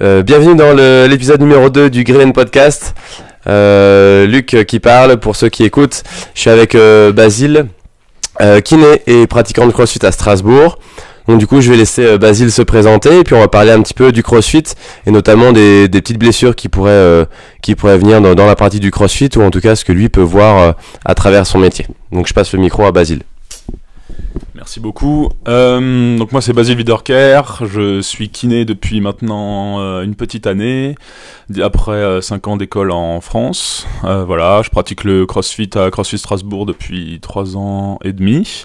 Euh, bienvenue dans l'épisode numéro 2 du Green Podcast. Euh, Luc qui parle, pour ceux qui écoutent, je suis avec euh, Basile, euh, kiné et pratiquant de CrossFit à Strasbourg. Donc du coup, je vais laisser euh, Basile se présenter et puis on va parler un petit peu du CrossFit et notamment des, des petites blessures qui pourraient, euh, qui pourraient venir dans, dans la pratique du CrossFit ou en tout cas ce que lui peut voir euh, à travers son métier. Donc je passe le micro à Basile. Merci beaucoup. Euh, donc moi c'est Basile Wiederker, je suis kiné depuis maintenant euh, une petite année, après 5 ans d'école en France. Euh, voilà, je pratique le CrossFit à CrossFit Strasbourg depuis 3 ans et demi.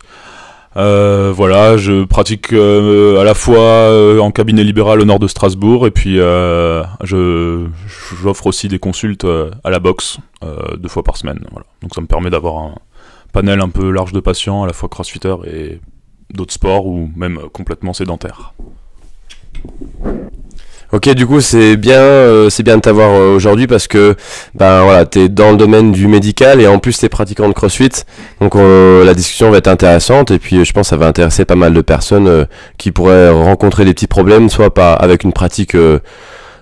Euh, voilà, je pratique euh, à la fois euh, en cabinet libéral au nord de Strasbourg et puis euh, je j'offre aussi des consultes euh, à la boxe euh, deux fois par semaine. Donc ça me permet d'avoir un panel un peu large de patients, à la fois crossfitters et d'autres sports ou même complètement sédentaires. Ok, du coup c'est bien, euh, c'est bien de t'avoir euh, aujourd'hui parce que ben voilà, t'es dans le domaine du médical et en plus t'es pratiquant de CrossFit, donc la discussion va être intéressante et puis euh, je pense que ça va intéresser pas mal de personnes qui pourraient rencontrer des petits problèmes, soit pas avec une pratique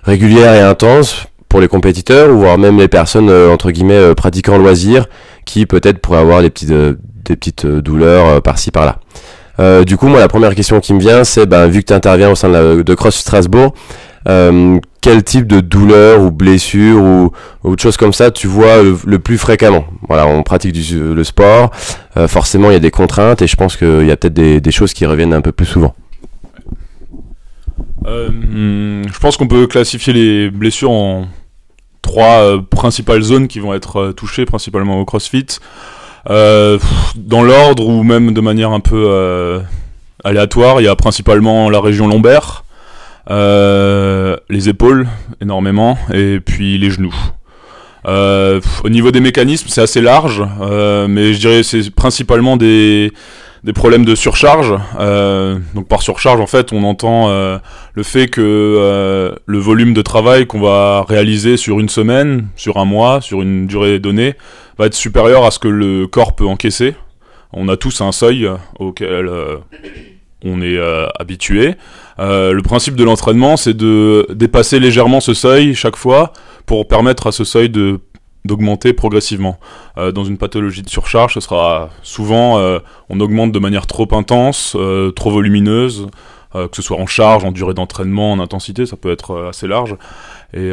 régulière et intense pour les compétiteurs ou voire même les personnes euh, entre guillemets euh, pratiquant loisir qui peut-être pourraient avoir des petites euh, des petites douleurs par-ci par-là. Du coup, moi, la première question qui me vient, c'est, ben, vu que tu interviens au sein de, CrossFit Strasbourg, quel type de douleur ou blessure ou, autre chose comme ça tu vois le, plus fréquemment? Voilà, on pratique le sport, forcément il y a des contraintes et je pense qu'il y a peut-être des, des choses qui reviennent un peu plus souvent. Hum, je pense qu'on peut classifier les blessures en trois euh, principales zones qui vont être euh, touchées principalement au CrossFit. Euh, dans l'ordre ou même de manière un peu aléatoire, il y a principalement la région lombaire, les épaules énormément et puis les genoux. Euh, au niveau des mécanismes, c'est assez large, euh, mais je dirais c'est principalement des des problèmes de surcharge. Euh, donc par surcharge, en fait, on entend euh, le fait que euh, le volume de travail qu'on va réaliser sur une semaine, sur un mois, sur une durée donnée, va être supérieur à ce que le corps peut encaisser. On a tous un seuil auquel on est habitué. Le principe de l'entraînement, c'est de dépasser légèrement ce seuil chaque fois pour permettre à ce seuil de d'augmenter progressivement. Euh, dans une pathologie de surcharge, ce sera souvent euh, on augmente de manière trop intense, euh, trop volumineuse, que ce soit en charge, en durée d'entraînement, en intensité, ça peut être assez large. Et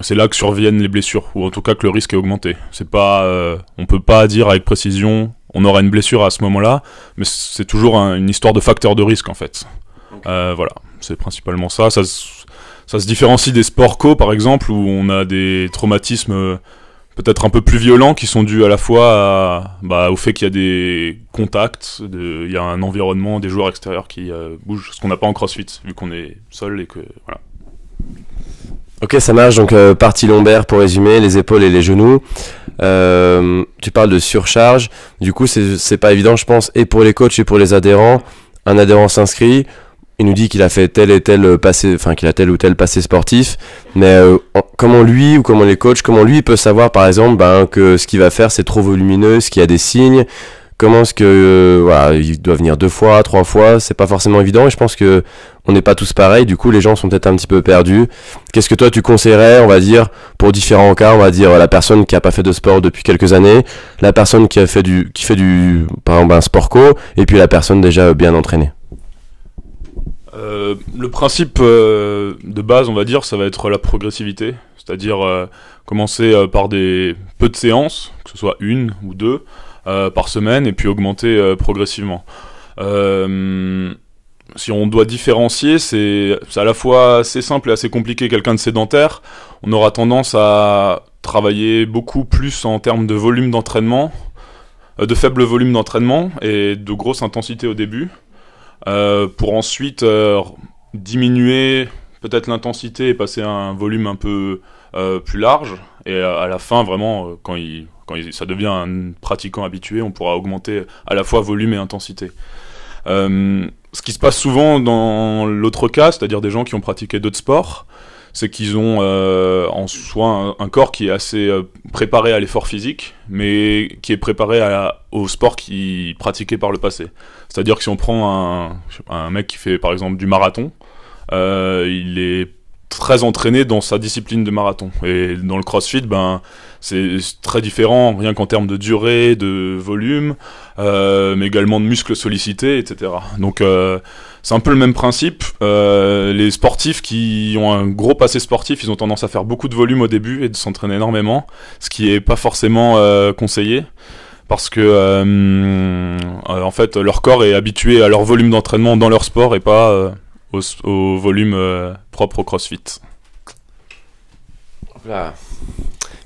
c'est là que surviennent les blessures, ou en tout cas que le risque est augmenté. C'est pas, on peut pas dire avec précision, on aura une blessure à ce moment-là, mais c'est toujours un- une histoire de facteur de risque en fait. Voilà, c'est principalement ça. Ça se différencie des sports co par exemple, où on a des traumatismes euh, peut-être un peu plus violents qui sont dus à la fois bah, au fait qu'il y a des contacts, il y a un environnement, des joueurs extérieurs qui euh, bougent, ce qu'on n'a pas en crossfit, vu qu'on est seul et que voilà. Ok, ça marche. Donc euh, partie lombaire pour résumer, les épaules et les genoux. Tu parles de surcharge. Du coup, c'est pas évident, je pense, et pour les coachs et pour les adhérents. Un adhérent s'inscrit. Il nous dit qu'il a fait tel et tel passé, enfin qu'il a tel ou tel passé sportif. Mais euh, en- comment lui ou comment les coachs, comment lui peut savoir par exemple ben, que ce qu'il va faire c'est trop volumineux, ce qu'il y a des signes? Comment est-ce que euh, voilà, il doit venir deux fois, trois fois, c'est pas forcément évident. Et je pense que on n'est pas tous pareils. Du coup, les gens sont peut-être un petit peu perdus. Qu'est-ce que toi tu conseillerais, on va dire, pour différents cas, on va dire la personne qui a pas fait de sport depuis quelques années, la personne qui a fait du, qui fait du, par exemple un sport co, et puis la personne déjà bien entraînée? Euh, le principe euh, de base, on va dire, ça va être la progressivité, c'est-à-dire euh, commencer par des peu de séances, que ce soit une ou deux par semaine, et puis augmenter progressivement. Si on doit différencier, c'est à la fois assez simple et assez compliqué. Quelqu'un de sédentaire, on aura tendance à travailler beaucoup plus en termes de volume d'entraînement, de faible volume d'entraînement et de grosse intensité au début pour ensuite euh, diminuer peut-être l'intensité et passer à un volume un peu euh, plus large. Et à, la fin, vraiment, euh, quand, il, quand ça devient un pratiquant habitué, on pourra augmenter à la fois volume et intensité. Euh, ce qui se passe souvent dans l'autre cas, c'est-à-dire des gens qui ont pratiqué d'autres sports, c'est qu'ils ont euh, en soi un, corps qui est assez euh, préparé à l'effort physique, mais qui est préparé à, au sport qu'ils pratiquaient par le passé. C'est-à-dire que si on prend un, un, mec qui fait par exemple du marathon, euh, il est très entraîné dans sa discipline de marathon. Et dans le crossfit, ben, c'est très différent, rien qu'en termes de durée, de volume, euh, mais également de muscles sollicités, etc. Donc euh, c'est un peu le même principe. Euh, les sportifs qui ont un gros passé sportif, ils ont tendance à faire beaucoup de volume au début et de s'entraîner énormément, ce qui est pas forcément conseillé parce que en fait leur corps est habitué à leur volume d'entraînement dans leur sport et pas au, volume propre au CrossFit.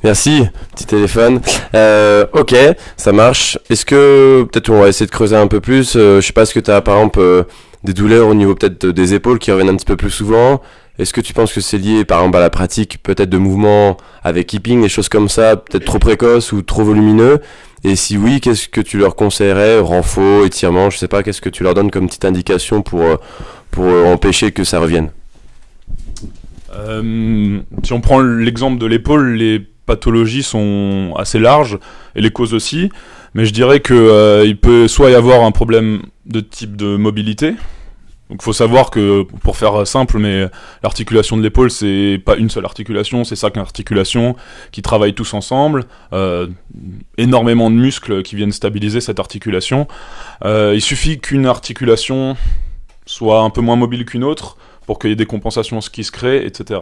Merci, petit téléphone. Euh, ok, ça marche. Est-ce que peut-être on va essayer de creuser un peu plus euh, Je sais pas, ce que tu as par exemple euh, des douleurs au niveau peut-être des épaules qui reviennent un petit peu plus souvent. Est-ce que tu penses que c'est lié par exemple à la pratique peut-être de mouvements avec keeping, des choses comme ça, peut-être trop précoces ou trop volumineux? Et si oui, qu'est-ce que tu leur conseillerais? Renfort, étirement, je sais pas, qu'est-ce que tu leur donnes comme petite indication pour, pour empêcher que ça revienne? Si on prend l'exemple de l'épaule, les pathologies sont assez larges et les causes aussi. Mais je dirais que euh, il peut soit y avoir un problème de type de mobilité. Donc faut savoir que pour faire simple, mais l'articulation de l'épaule c'est pas une seule articulation, c'est cinq articulations qui travaillent tous ensemble, euh, énormément de muscles qui viennent stabiliser cette articulation. Euh, il suffit qu'une articulation soit un peu moins mobile qu'une autre pour qu'il y ait des compensations qui se créent, etc.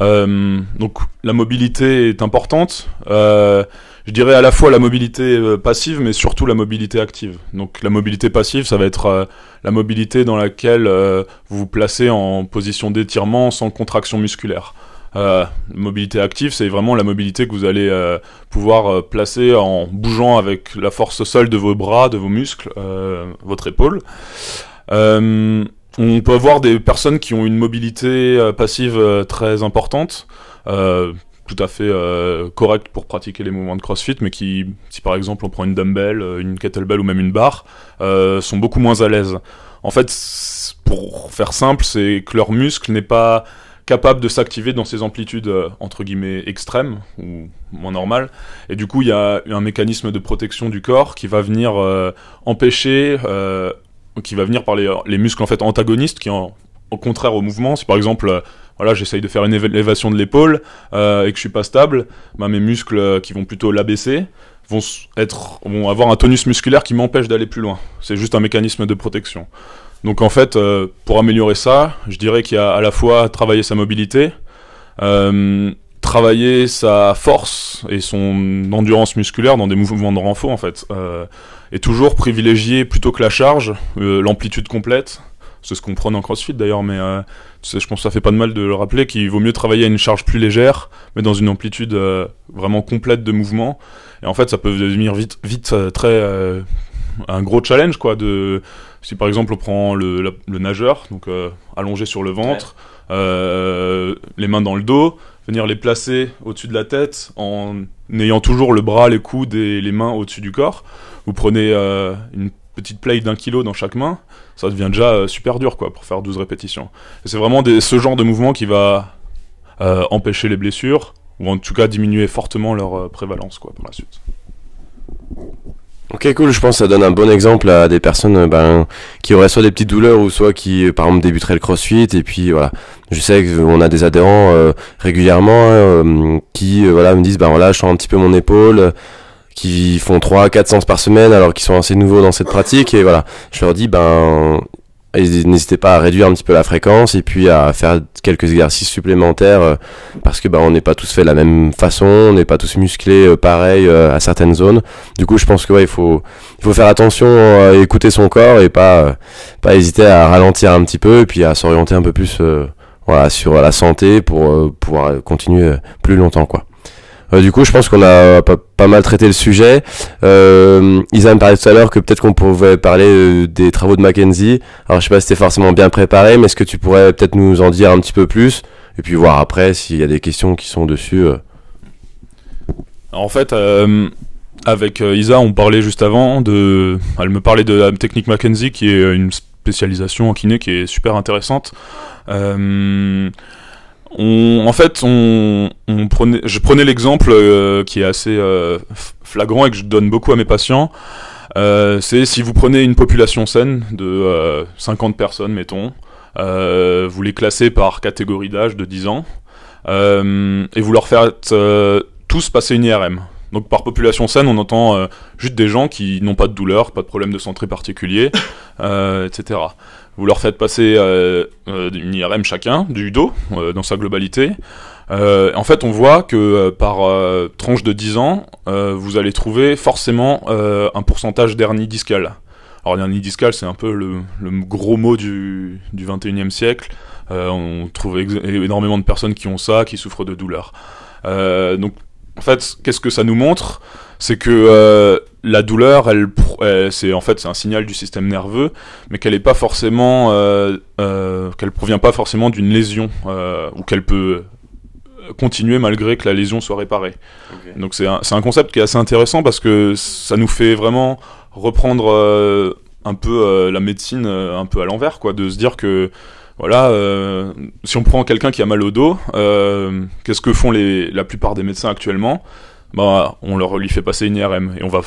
Euh, donc la mobilité est importante. Euh, je dirais à la fois la mobilité euh, passive, mais surtout la mobilité active. Donc la mobilité passive, ça va être la mobilité dans laquelle vous vous placez en position d'étirement sans contraction musculaire. Euh, mobilité active, c'est vraiment la mobilité que vous allez pouvoir placer en bougeant avec la force seule de vos bras, de vos muscles, votre épaule. On peut avoir des personnes qui ont une mobilité euh, passive euh, très importante, euh, tout à fait correcte pour pratiquer les mouvements de CrossFit, mais qui, si par exemple on prend une dumbbell, une kettlebell ou même une barre, sont beaucoup moins à l'aise. En fait, pour faire simple, c'est que leur muscle n'est pas capable de s'activer dans ces amplitudes entre guillemets extrêmes ou moins normales et du coup il y a un mécanisme de protection du corps qui va venir empêcher qui va venir par les, les, muscles en fait antagonistes qui en, au contraire au mouvement. Si par exemple euh, voilà j'essaye de faire une élévation de l'épaule euh, et que je suis pas stable bah, mes muscles euh, qui vont plutôt l'abaisser vont être vont avoir un tonus musculaire qui m'empêche d'aller plus loin. C'est juste un mécanisme de protection. Donc en fait euh, pour améliorer ça je dirais qu'il y a à la fois travailler sa mobilité travailler sa force et son endurance musculaire dans des mouvements de renfort en fait. Euh, et toujours privilégier plutôt que la charge euh, l'amplitude complète. C'est ce qu'on prend en CrossFit d'ailleurs mais euh, je pense que ça fait pas de mal de le rappeler qu'il vaut mieux travailler à une charge plus légère mais dans une amplitude vraiment complète de mouvement. Et en fait ça peut devenir vite vite très un gros challenge quoi de si par exemple on prend le, le nageur donc allongé sur le ventre les mains dans le dos venir les placer au-dessus de la tête en ayant toujours le bras, les coudes et les mains au-dessus du corps. Vous prenez euh, une petite plate d'un kilo dans chaque main, ça devient déjà euh, super dur quoi pour faire 12 répétitions. c'est vraiment ce genre de mouvement qui va euh, empêcher les blessures ou en tout cas diminuer fortement leur prévalence quoi par la suite. Ok cool, je pense que ça donne un bon exemple à des personnes euh, ben, qui auraient soit des petites douleurs ou soit qui euh, par exemple débuteraient le crossfit et puis voilà. Je sais qu'on a des adhérents euh, régulièrement hein, qui voilà me disent ben voilà je sens un petit peu mon épaule qui font 3 4 séances par semaine alors qu'ils sont assez nouveaux dans cette pratique et voilà. Je leur dis ben n'hésitez pas à réduire un petit peu la fréquence et puis à faire quelques exercices supplémentaires euh, parce que bah, on n'est pas tous fait de la même façon, on n'est pas tous musclés euh, pareil euh, à certaines zones. Du coup, je pense que ouais, il faut il faut faire attention à écouter son corps et pas pas hésiter à ralentir un petit peu et puis à s'orienter un peu plus voilà sur la santé pour pouvoir continuer plus longtemps quoi. Euh, du coup, je pense qu'on a pas, mal traité le sujet. Euh, Isa me parlait tout à l'heure que peut-être qu'on pouvait parler euh, des travaux de Mackenzie. Alors, je sais pas si c'était forcément bien préparé, mais est-ce que tu pourrais peut-être nous en dire un petit peu plus? Et puis voir après s'il y a des questions qui sont dessus. En fait, avec Isa, on parlait juste avant de. Elle me parlait de la technique Mackenzie, qui est une spécialisation en kiné qui est super intéressante. On, en fait, on, on je prenais l'exemple euh, qui est assez euh, flagrant et que je donne beaucoup à mes patients. Euh, c'est si vous prenez une population saine de 50 personnes, mettons, vous les classez par catégorie d'âge de 10 ans, et vous leur faites tous passer une IRM. Donc par population saine, on entend juste des gens qui n'ont pas de douleur, pas de problème de santé particulier, etc vous leur faites passer euh, euh, une IRM chacun du dos euh, dans sa globalité. en fait, on voit que par tranche de 10 ans, vous allez trouver forcément un pourcentage d'hernie discale. Alors l'hernie discale, c'est un peu le, gros mot du, du 21e siècle. on trouve énormément de personnes qui ont ça, qui souffrent de douleurs. donc en fait, qu'est-ce que ça nous montre? C'est que la douleur, elle, c'est en fait c'est un signal du système nerveux, mais qu'elle est pas forcément, euh, euh, qu'elle provient pas forcément d'une lésion euh, ou qu'elle peut continuer malgré que la lésion soit réparée. Donc c'est un, un, concept qui est assez intéressant parce que ça nous fait vraiment reprendre un peu la médecine un peu à l'envers, quoi, de se dire que voilà, si on prend quelqu'un qui a mal au dos, qu'est-ce que font les, la plupart des médecins actuellement? Bah, on leur lui fait passer une IRM et on va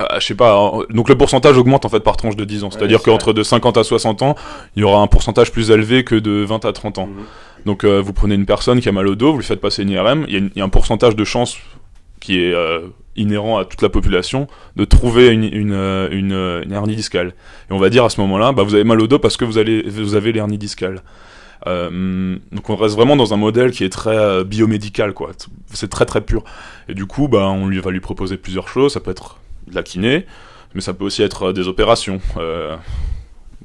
euh, je sais pas, hein, donc le pourcentage augmente en fait par tranche de 10 ans. C'est-à-dire qu'entre de 50 à 60 ans, il y aura un pourcentage plus élevé que de 20 à 30 ans. Mhm. Donc euh, vous prenez une personne qui a mal au dos, vous lui faites passer une IRM, il y, a un pourcentage de chance qui est euh, inhérent à toute la population de trouver une, une, une, hernie discale. Et on va dire à ce moment-là, bah, vous avez mal au dos parce que vous, allez, vous avez l'hernie discale. donc on reste vraiment dans un modèle qui est très biomédical, quoi. C'est très très pur. Et du coup, bah, on lui va lui proposer plusieurs choses. Ça peut être de la kiné, mais ça peut aussi être euh, des opérations. Euh,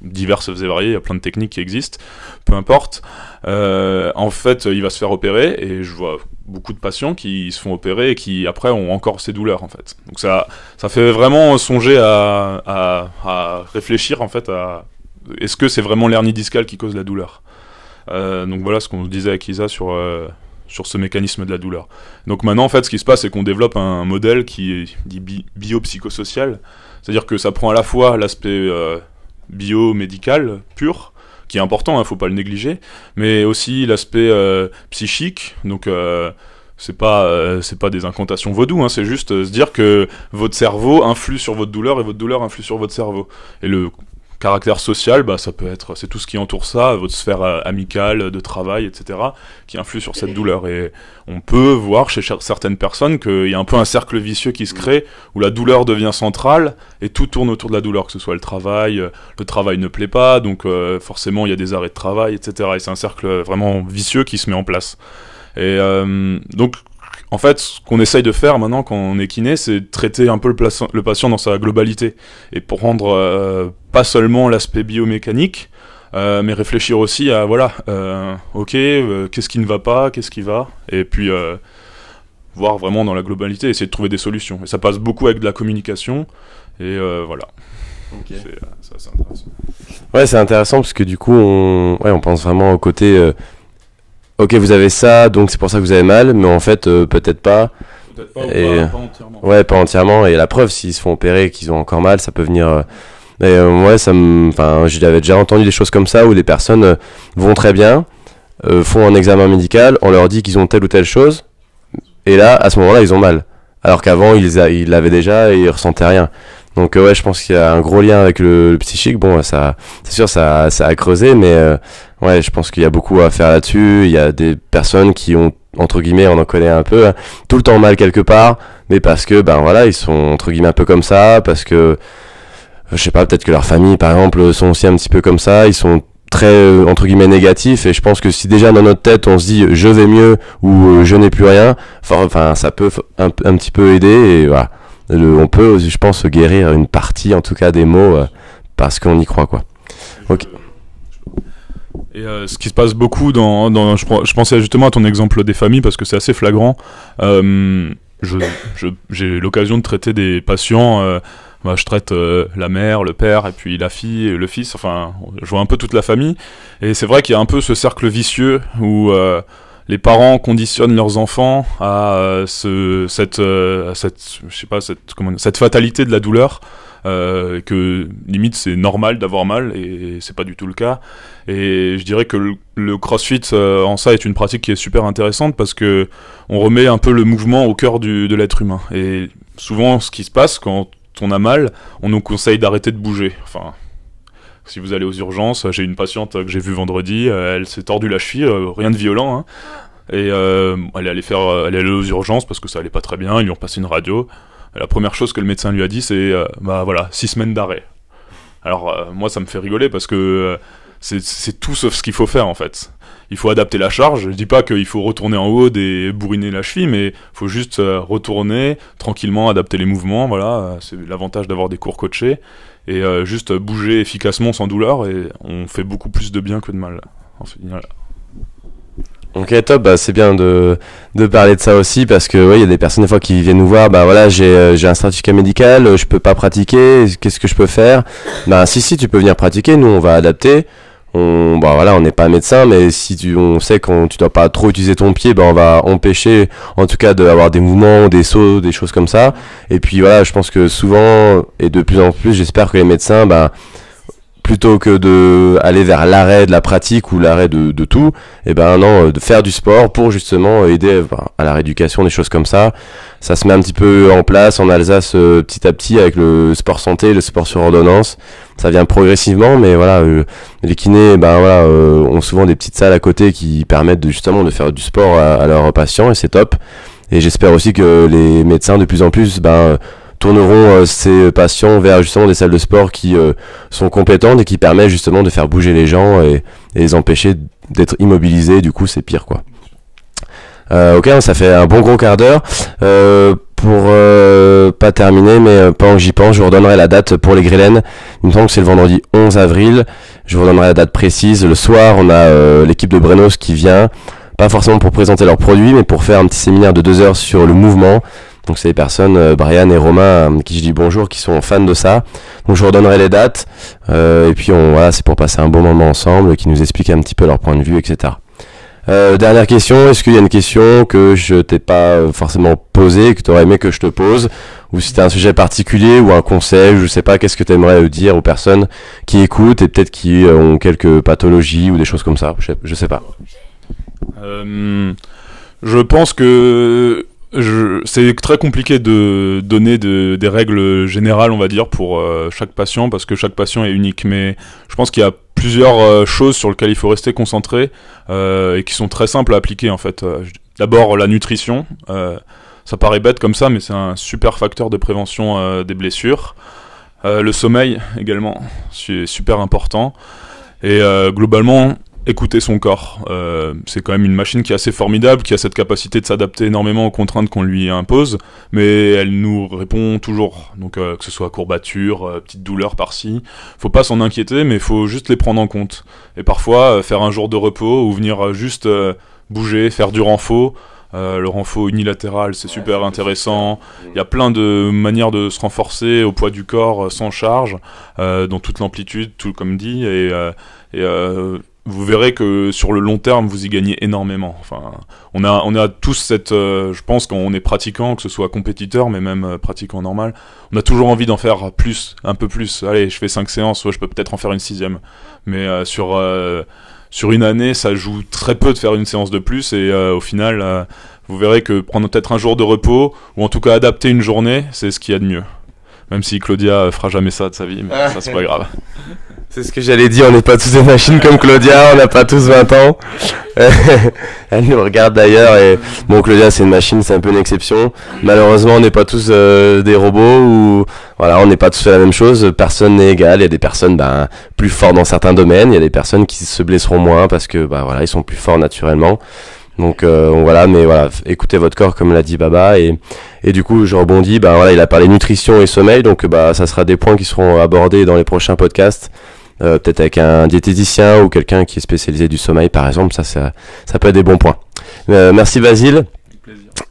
diverses et variées, il y a plein de techniques qui existent, peu importe. Euh, en fait, il va se faire opérer et je vois beaucoup de patients qui se font opérer et qui après ont encore ces douleurs en fait. Donc ça, ça fait vraiment songer à, réfléchir en fait à est-ce que c'est vraiment l'hernie discale qui cause la douleur? donc voilà ce qu'on disait avec Isa sur sur ce mécanisme de la douleur. Donc maintenant, en fait, ce qui se passe, c'est qu'on développe un modèle qui est dit biopsychosocial, c'est-à-dire que ça prend à la fois l'aspect euh, biomédical pur, qui est important, il hein, ne faut pas le négliger, mais aussi l'aspect euh, psychique, donc euh, c'est pas c'est pas des incantations vaudou, hein, c'est juste se dire que votre cerveau influe sur votre douleur et votre douleur influe sur votre cerveau. Et le Caractère social, bah, ça peut être, c'est tout ce qui entoure ça, votre sphère euh, amicale, de travail, etc., qui influe sur cette douleur. Et on peut voir chez certaines personnes qu'il y a un peu un cercle vicieux qui se crée, où la douleur devient centrale, et tout tourne autour de la douleur, que ce soit le travail, euh, le travail ne plaît pas, donc euh, forcément il y a des arrêts de travail, etc. Et c'est un cercle vraiment vicieux qui se met en place. Et donc en fait, ce qu'on essaye de faire maintenant quand on est kiné, c'est traiter un peu le, patient dans sa globalité et pour rendre euh, pas seulement l'aspect biomécanique, euh, mais réfléchir aussi à voilà, euh, ok, qu'est-ce qui ne va pas, qu'est-ce qui va, et puis voir vraiment dans la globalité, essayer de trouver des solutions. Et ça passe beaucoup avec de la communication, et voilà. C'est intéressant. Ouais, c'est intéressant parce que du coup, on, ouais, on pense vraiment au côté ok, vous avez ça, donc c'est pour ça que vous avez mal, mais en fait, euh, peut-être pas. Peut-être pas, et... pas, entièrement. Ouais, pas entièrement. Et la preuve, s'ils se font opérer et qu'ils ont encore mal, ça peut venir. Euh, et euh, ouais, ça me. Enfin, j'avais déjà entendu des choses comme ça où des personnes vont très bien, font un examen médical, on leur dit qu'ils ont telle ou telle chose, et là, à ce moment-là, ils ont mal. Alors qu'avant, ils l'avaient déjà et ils ressentaient rien. Donc ouais, je pense qu'il y a un gros lien avec le, psychique. Bon, ça, c'est sûr, ça, ça a creusé, mais ouais, je pense qu'il y a beaucoup à faire là-dessus. Il y a des personnes qui ont entre guillemets, on en connaît un peu, hein, tout le temps mal quelque part, mais parce que ben voilà, ils sont entre guillemets un peu comme ça, parce que je sais pas, peut-être que leur famille par exemple sont aussi un petit peu comme ça, ils sont très euh, entre guillemets négatifs et je pense que si déjà dans notre tête on se dit je vais mieux ou euh, je n'ai plus rien, enfin ça peut un, petit peu aider et voilà. On peut, je pense, guérir une partie en tout cas des mots euh, parce qu'on y croit quoi. Ok. Et euh, ce qui se passe beaucoup dans, dans je, je, pensais justement à ton exemple des familles parce que c'est assez flagrant. Euh, j'ai l'occasion de traiter des patients. Euh, bah, je traite la mère, le père, et puis la fille, et le fils. Enfin, je vois un peu toute la famille. Et c'est vrai qu'il y a un peu ce cercle vicieux où les parents conditionnent leurs enfants à ce, cette, cette, je sais pas, cette, comment, cette fatalité de la douleur. euh, que limite c'est normal d'avoir mal et c'est pas du tout le cas. Et je dirais que le, CrossFit euh, en ça est une pratique qui est super intéressante parce que on remet un peu le mouvement au cœur de l'être humain. Et souvent, ce qui se passe quand on a mal, on nous conseille d'arrêter de bouger. Enfin, si vous allez aux urgences, j'ai une patiente que j'ai vue vendredi, elle s'est tordue la cheville, rien de violent, hein, et euh, elle est allée faire, elle est allée aux urgences parce que ça allait pas très bien. Ils lui ont passé une radio. La première chose que le médecin lui a dit, c'est euh, bah voilà, six semaines d'arrêt. Alors euh, moi, ça me fait rigoler parce que euh, c'est tout sauf ce qu'il faut faire en fait. Il faut adapter la charge. Je dis pas qu'il faut retourner en haut et bourriner la cheville, mais il faut juste retourner tranquillement, adapter les mouvements. Voilà, c'est l'avantage d'avoir des cours coachés et juste bouger efficacement sans douleur et on fait beaucoup plus de bien que de mal. Ok top, bah, c'est bien de, de parler de ça aussi parce que il y a des personnes des fois qui viennent nous voir, bah voilà j'ai euh, un certificat médical, euh, je peux pas pratiquer, qu'est-ce que je peux faire? Bah si si tu peux venir pratiquer, nous on va adapter. On bah voilà on n'est pas médecin mais si tu on sait qu'on tu dois pas trop utiliser ton pied, bah on va empêcher en tout cas d'avoir des mouvements, des sauts, des choses comme ça. Et puis voilà je pense que souvent et de plus en plus j'espère que les médecins bah plutôt que de aller vers l'arrêt de la pratique ou l'arrêt de, de, tout, et eh ben non, euh, de faire du sport pour justement aider à la rééducation, des choses comme ça. Ça se met un petit peu en place en Alsace euh, petit à petit avec le sport santé, le sport sur ordonnance. Ça vient progressivement, mais voilà, euh, les kinés, ben voilà, ont souvent des petites salles à côté qui permettent de, justement de faire du sport à, à leurs patients et c'est top. Et j'espère aussi que les médecins de plus en plus, ben tourneront euh, ces patients vers justement des salles de sport qui euh, sont compétentes et qui permettent justement de faire bouger les gens et, les empêcher d'être immobilisés. Du coup, c'est pire quoi. Euh, ok, ça fait un bon gros quart d'heure. pour pas terminer, mais pendant que j'y pense, je vous redonnerai la date pour les Grélènes. Il me semble que c'est le vendredi 11 avril. Je vous redonnerai la date précise. Le soir, on a l'équipe de Brenos qui vient, pas forcément pour présenter leurs produits, mais pour faire un petit séminaire de deux heures sur le mouvement, donc c'est des personnes, euh, Brian et Romain, euh, qui je dis bonjour, qui sont fans de ça. Donc je redonnerai les dates. Euh, et puis on, voilà, c'est pour passer un bon moment ensemble, qui nous expliquent un petit peu leur point de vue, etc. dernière question, est-ce qu'il y a une question que je t'ai pas forcément posée, que tu aurais aimé que je te pose? Ou si tu un sujet particulier ou un conseil, je sais pas, qu'est-ce que tu aimerais dire aux personnes qui écoutent et peut-être qui ont quelques pathologies ou des choses comme ça? Je sais, je sais pas. je pense que c'est très compliqué de donner des règles générales, on va dire, pour euh, chaque patient, parce que chaque patient est unique. Mais je pense qu'il y a plusieurs euh, choses sur lesquelles il faut rester concentré euh, et qui sont très simples à appliquer, en fait. D'abord, la nutrition. ça paraît bête comme ça, mais c'est un super facteur de prévention des blessures. le sommeil, également, c'est super important. Et globalement, écouter son corps. Euh, c'est quand même une machine qui est assez formidable, qui a cette capacité de s'adapter énormément aux contraintes qu'on lui impose, mais elle nous répond toujours. Donc euh, que ce soit courbature, euh, petite douleur par-ci, faut pas s'en inquiéter, mais il faut juste les prendre en compte. Et parfois faire un jour de repos ou venir juste bouger, faire du renfort. le renfort unilatéral, c'est super intéressant. Il y a plein de manières de se renforcer au poids du corps sans charge, dans toute l'amplitude, tout comme dit. Et, et vous verrez que sur le long terme, vous y gagnez énormément. Enfin, on a, on a tous cette, euh, je pense, quand on est pratiquant, que ce soit compétiteur, mais même euh, pratiquant normal, on a toujours envie d'en faire plus, un peu plus. Allez, je fais cinq séances, soit je peux peut-être en faire une sixième. Mais euh, sur, sur une année, ça joue très peu de faire une séance de plus, et au final, vous verrez que prendre peut-être un jour de repos, ou en tout cas adapter une journée, c'est ce qu'il y a de mieux. Même si Claudia fera jamais ça de sa vie, mais ça c'est pas grave. C'est ce que j'allais dire, on n'est pas tous des machines comme Claudia, on n'a pas tous 20 ans. Elle nous regarde d'ailleurs et bon Claudia c'est une machine, c'est un peu une exception. Malheureusement on n'est pas tous euh, des robots ou voilà on n'est pas tous fait la même chose. Personne n'est égal. Il y a des personnes ben, plus fortes dans certains domaines, il y a des personnes qui se blesseront moins parce que ben, voilà ils sont plus forts naturellement. Donc euh, voilà, mais voilà, écoutez votre corps comme l'a dit Baba et et du coup je rebondis. Ben voilà, il a parlé nutrition et sommeil, donc bah ça sera des points qui seront abordés dans les prochains podcasts. Euh, peut-être avec un diététicien ou quelqu'un qui est spécialisé du sommeil par exemple, ça, ça, ça peut être des bons points. Euh, merci Basile.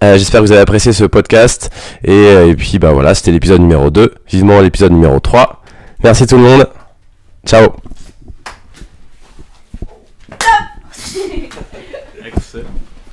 Euh, J'espère que vous avez apprécié ce podcast. Et, euh, et puis bah voilà, c'était l'épisode numéro 2. Vivement l'épisode numéro 3. Merci tout le monde. Ciao.